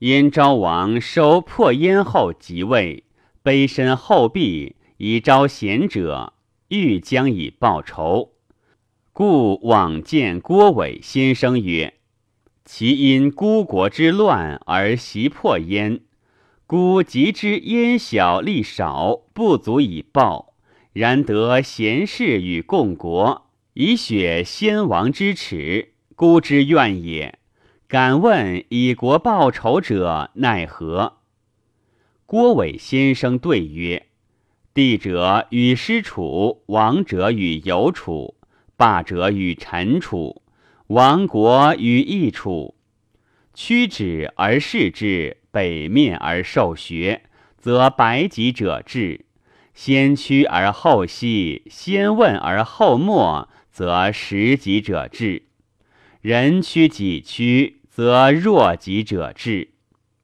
燕昭王收破燕后即位，卑身厚壁以招贤者，欲将以报仇，故往见郭伟先生曰：“其因孤国之乱而袭破燕，孤即知燕小力少，不足以报。然得贤士与共国，以雪先王之耻，孤之怨也。”敢问以国报仇者奈何？郭伟先生对曰：“帝者与师楚，王者与有楚，霸者与臣楚，亡国与异楚。屈指而视之，北面而受学，则百己者至；先屈而后息，先问而后默，则十己者至。人屈己屈。”则弱己者治，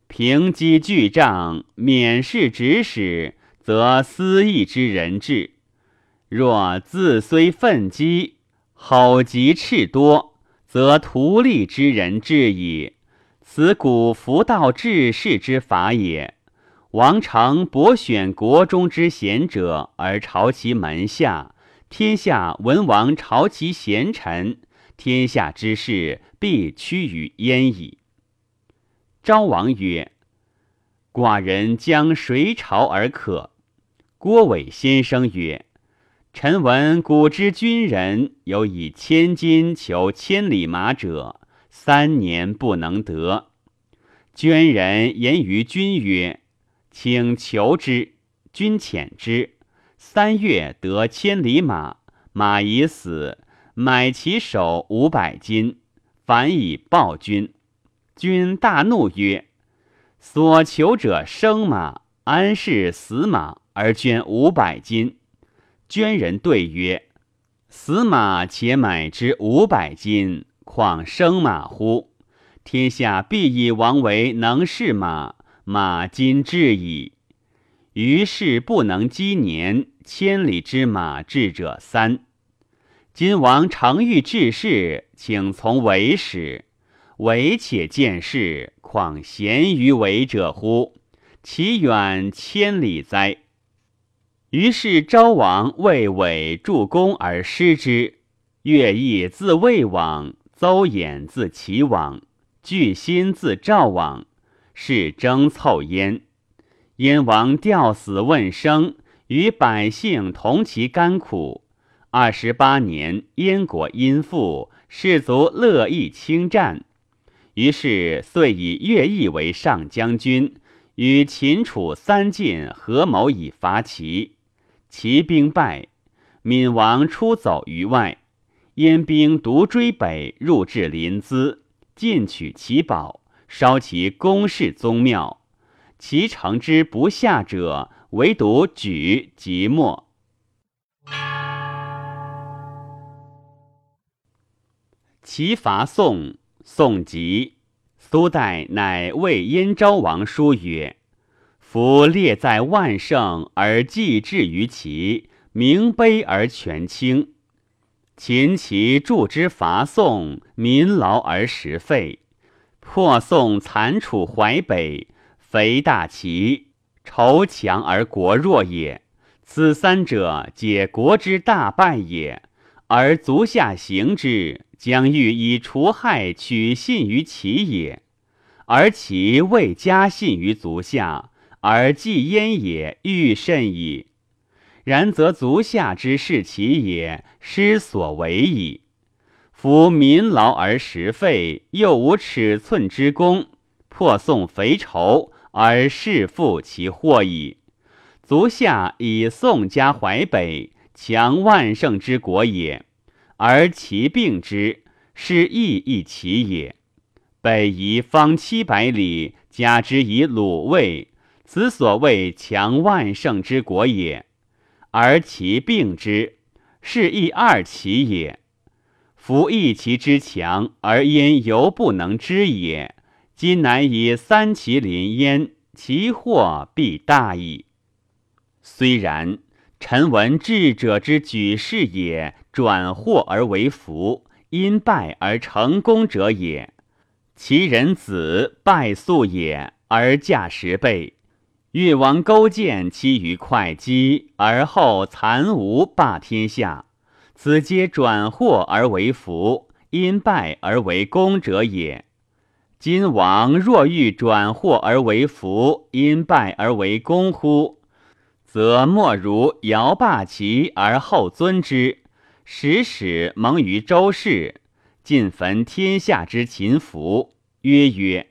平击巨障，免事指使，则私义之人治；若自虽奋击，吼疾斥多，则图利之人治矣。此古福道治世之法也。王常博选国中之贤者而朝其门下，天下文王朝其贤臣。天下之事必趋于焉矣。昭王曰：“寡人将谁朝而可？”郭伟先生曰：“臣闻古之君人有以千金求千里马者，三年不能得。捐人言于君曰：‘请求之。’君遣之，三月得千里马，马已死。”买其首五百金，反以报君。君大怒曰：“所求者生马，安是死马而捐五百金？”捐人对曰：“死马且买之五百金，况生马乎？天下必以王为能是马，马今至矣。于是不能积年，千里之马至者三。”今王常欲治世，请从为使。为且见事，况贤于为者乎？其远千里哉！于是昭王为伪助攻而失之。乐毅自魏往，邹衍自齐往，巨心自赵往，是争凑焉。燕王吊死问生，与百姓同其甘苦。二十八年，燕国因富，士卒乐意轻战，于是遂以乐毅为上将军，与秦楚三晋合谋以伐齐。齐兵败，闵王出走于外，燕兵独追北，入至临淄，尽取其宝，烧其宫室宗庙。其城之不下者，唯独举即没。齐伐宋，宋急。苏代乃为燕昭王书曰：“夫列在万乘而既至于齐，名卑而权轻。秦齐助之伐宋，民劳而食废。破宋残楚淮北，肥大齐，仇强而国弱也。此三者，皆国之大败也。而足下行之。”将欲以除害取信于齐也，而其未加信于足下，而既焉也，欲甚矣。然则足下之视其也，失所为矣。夫民劳而食废，又无尺寸之功，破宋肥仇而弑复其祸矣。足下以宋家淮北，强万乘之国也。而其病之，是亦一其也。北夷方七百里，加之以鲁卫，此所谓强万乘之国也。而其病之，是亦二其也。夫一其之强，而焉犹不能知也。今乃以三齐临焉，其祸必大矣。虽然。臣闻智者之举事也，转祸而为福，因败而成功者也。其人子败粟也，而价十倍。越王勾践其于会稽，而后残吴霸天下，此皆转祸而为福，因败而为功者也。今王若欲转祸而为福，因败而为功乎？则莫如尧霸其而后尊之，使使蒙于周氏，尽焚天下之秦服。曰曰：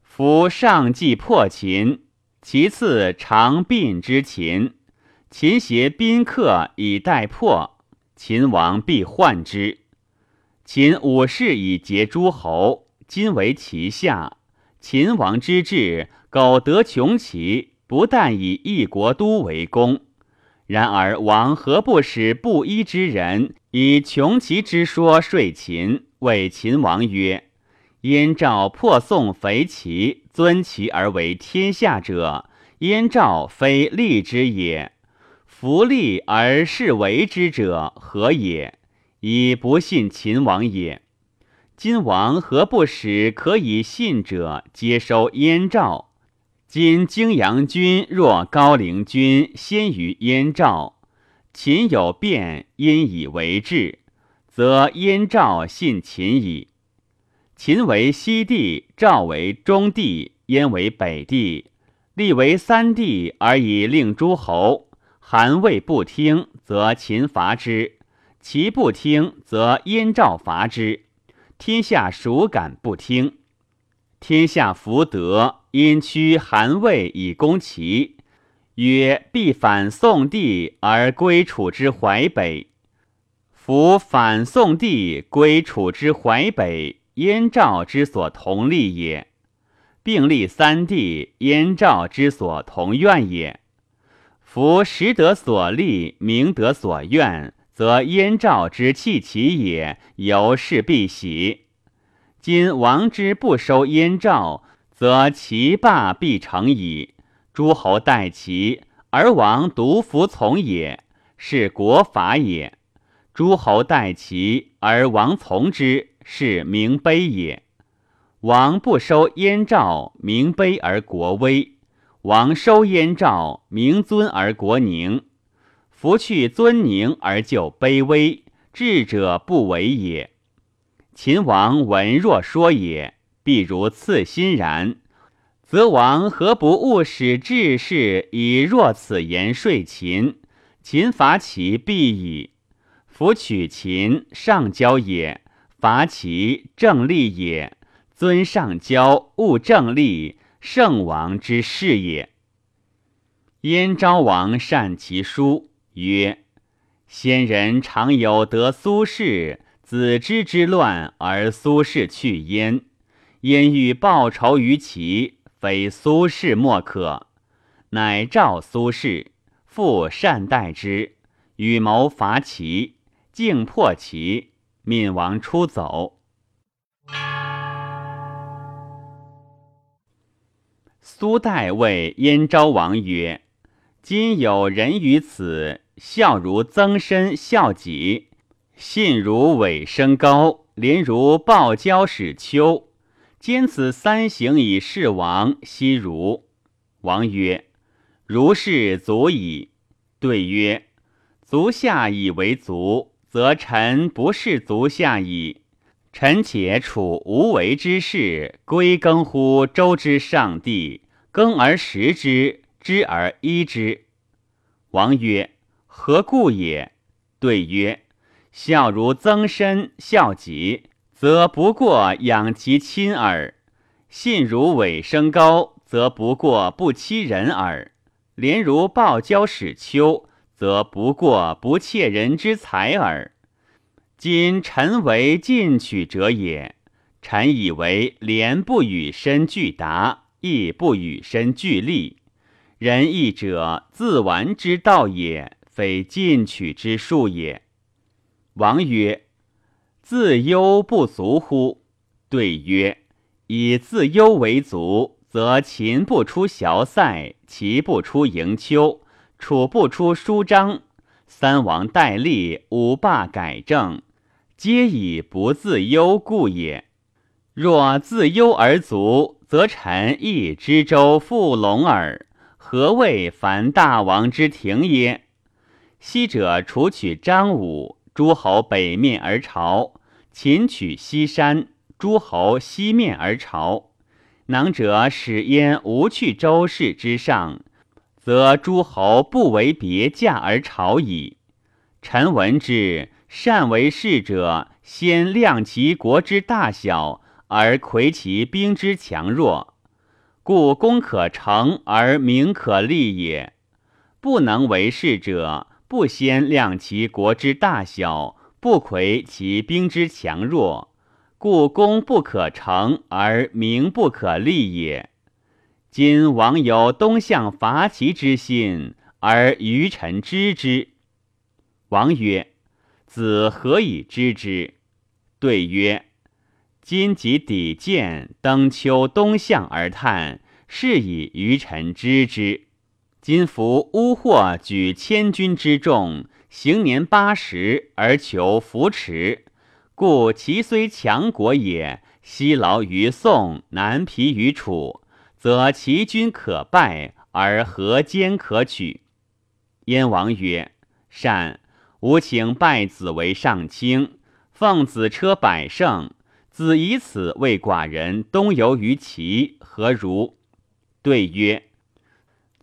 夫上计破秦。其次，长并之秦，秦携宾客以待破，秦王必患之。秦武士以结诸侯，今为其下。秦王之志，苟得穷其，不但以一国都为功。然而王何不使布衣之人以穷其之说说秦？谓秦王曰。燕赵破宋肥齐，尊其而为天下者，燕赵非利之也。弗利而是为之者何也？以不信秦王也。今王何不使可以信者接收燕赵？今荆阳君若高陵君先于燕赵，秦有变，因以为治，则燕赵信秦矣。秦为西帝，赵为中帝，燕为北帝，立为三帝而以令诸侯。韩魏不听，则秦伐之；齐不听，则燕赵伐之。天下孰敢不听？天下弗德，因屈韩魏以攻齐，曰：必反宋帝而归楚之淮北。夫反宋帝归楚之淮北。燕赵之所同立也，并立三帝，燕赵之所同愿也。夫实得所利，明得所愿，则燕赵之弃其也，由是必喜。今王之不收燕赵，则其霸必成矣。诸侯待齐，而王独服从也，是国法也。诸侯待齐，而王从之。是名卑也。王不收燕赵，名卑而国威；王收燕赵，名尊而国宁。夫去尊宁而就卑微，智者不为也。秦王闻若说也，必如刺心然。则王何不务使志士以若此言说秦？秦伐其必矣。夫取秦，上交也。伐其正立也，尊上交，务正立，圣王之事也。燕昭王善其书，曰：先人常有得苏轼，子之之乱而苏轼去燕，因欲报仇于齐，非苏轼莫可，乃召苏轼，复善待之，与谋伐齐，竟破齐。闵王出走。苏代谓燕昭王曰：“今有人于此，孝如曾参、孝己，信如尾生高，廉如报交始丘。兼此三行以事王，悉如。”王曰：“如是足矣。”对曰：“足下以为足。”则臣不是足下矣。臣且处无为之事，归耕乎周之上帝，耕而食之，知而衣之。王曰：何故也？对曰：孝如曾参、孝己，则不过养其亲耳；信如尾生高，则不过不欺人耳；廉如报交使丘。则不过不窃人之财耳。今臣为进取者也，臣以为廉不与身俱达，义不与身俱利。仁义者，自完之道也，非进取之术也。王曰：自忧不足乎？对曰：以自忧为足，则秦不出萧塞，齐不出营丘。楚不出舒张，三王代立，五霸改正，皆以不自忧故也。若自忧而足，则臣亦知州复隆耳。何谓凡大王之庭耶？昔者楚取张武，诸侯北面而朝；秦取西山，诸侯西面而朝。能者使焉无去周氏之上，则诸侯不为别驾而朝矣。臣闻之，善为士者，先量其国之大小。而魁其兵之强弱，故功可成而名可立也。不能为事者，不先量其国之大小，不魁其兵之强弱，故功不可成而名不可立也。今王有东向伐齐之心，而愚臣知之。王曰：“子何以知之？”对曰。今即抵见，登丘东向而叹，是以愚臣知之。今夫乌获举千军之众，行年八十而求扶持，故其虽强国也，西劳于宋，南疲于楚，则其军可败，而何坚可取？燕王曰：“善，吾请拜子为上卿，奉子车百乘。”子以此为寡人东游于齐，何如？对曰：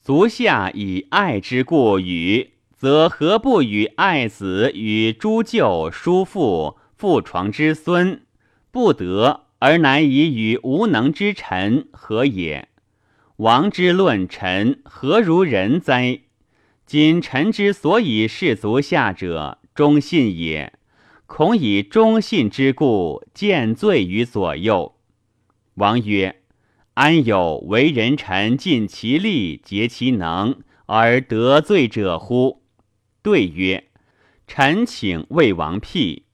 足下以爱之故与，则何不与爱子与诸舅叔父父床之孙？不得而难以与无能之臣，何也？王之论臣，何如人哉？今臣之所以事足下者，忠信也。恐以忠信之故，见罪于左右。王曰：“安有为人臣尽其力，竭其能而得罪者乎？”对曰：“臣请魏王辟。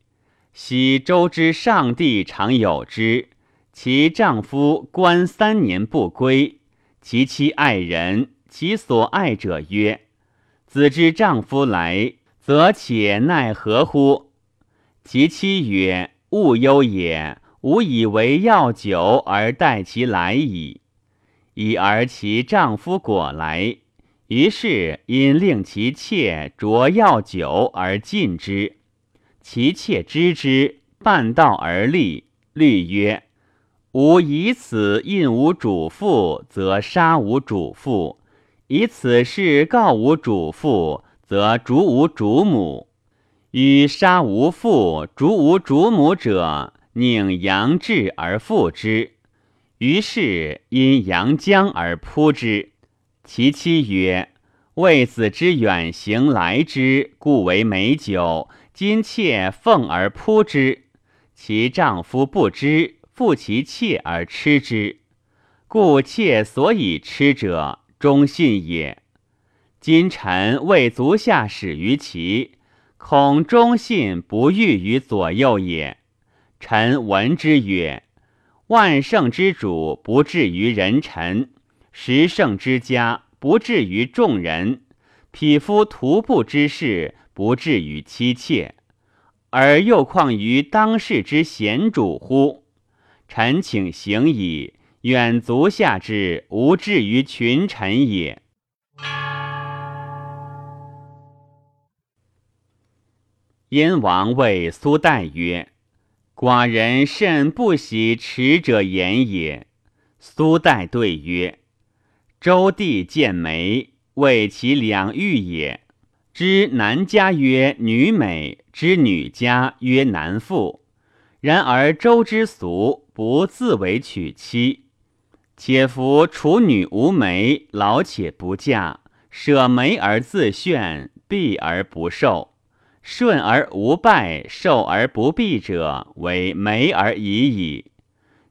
昔周之上帝常有之，其丈夫官三年不归，其妻爱人，其所爱者曰：‘子之丈夫来，则且奈何乎？’”其妻曰：“勿忧也，吾以为药酒而待其来矣。已而其丈夫果来，于是因令其妾酌药酒而禁之。其妾知之，半道而立，律曰：‘吾以此印吾主父，则杀吾主父；以此事告吾主父，则逐吾主母。’”与杀无父，逐无主母者，宁阳至而复之。于是因阳江而扑之。其妻曰：“为子之远行来之，故为美酒。今妾奉而扑之，其丈夫不知，负其妾而吃之，故妾所以吃者，忠信也。今臣为足下始于其。”恐忠信不遇于左右也。臣闻之曰：万圣之主不至于人臣，十圣之家不至于众人，匹夫徒步之事不至于妻妾，而又况于当世之贤主乎？臣请行矣，远足下之，无至于群臣也。燕王谓苏代曰：“寡人甚不喜持者言也。”苏代对曰：“周帝见梅，谓其两欲也。知男家曰女美，知女家曰男妇。然而周之俗，不自为娶妻。且夫处女无媒，老且不嫁，舍媒而自炫，避而不受。”顺而无败，受而不避者，为媒而已矣。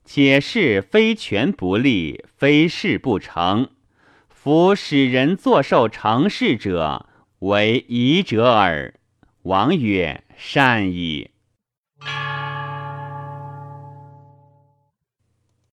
且是非权不立，非事不成。夫使人作受成事者，为夷者耳。王曰：善矣。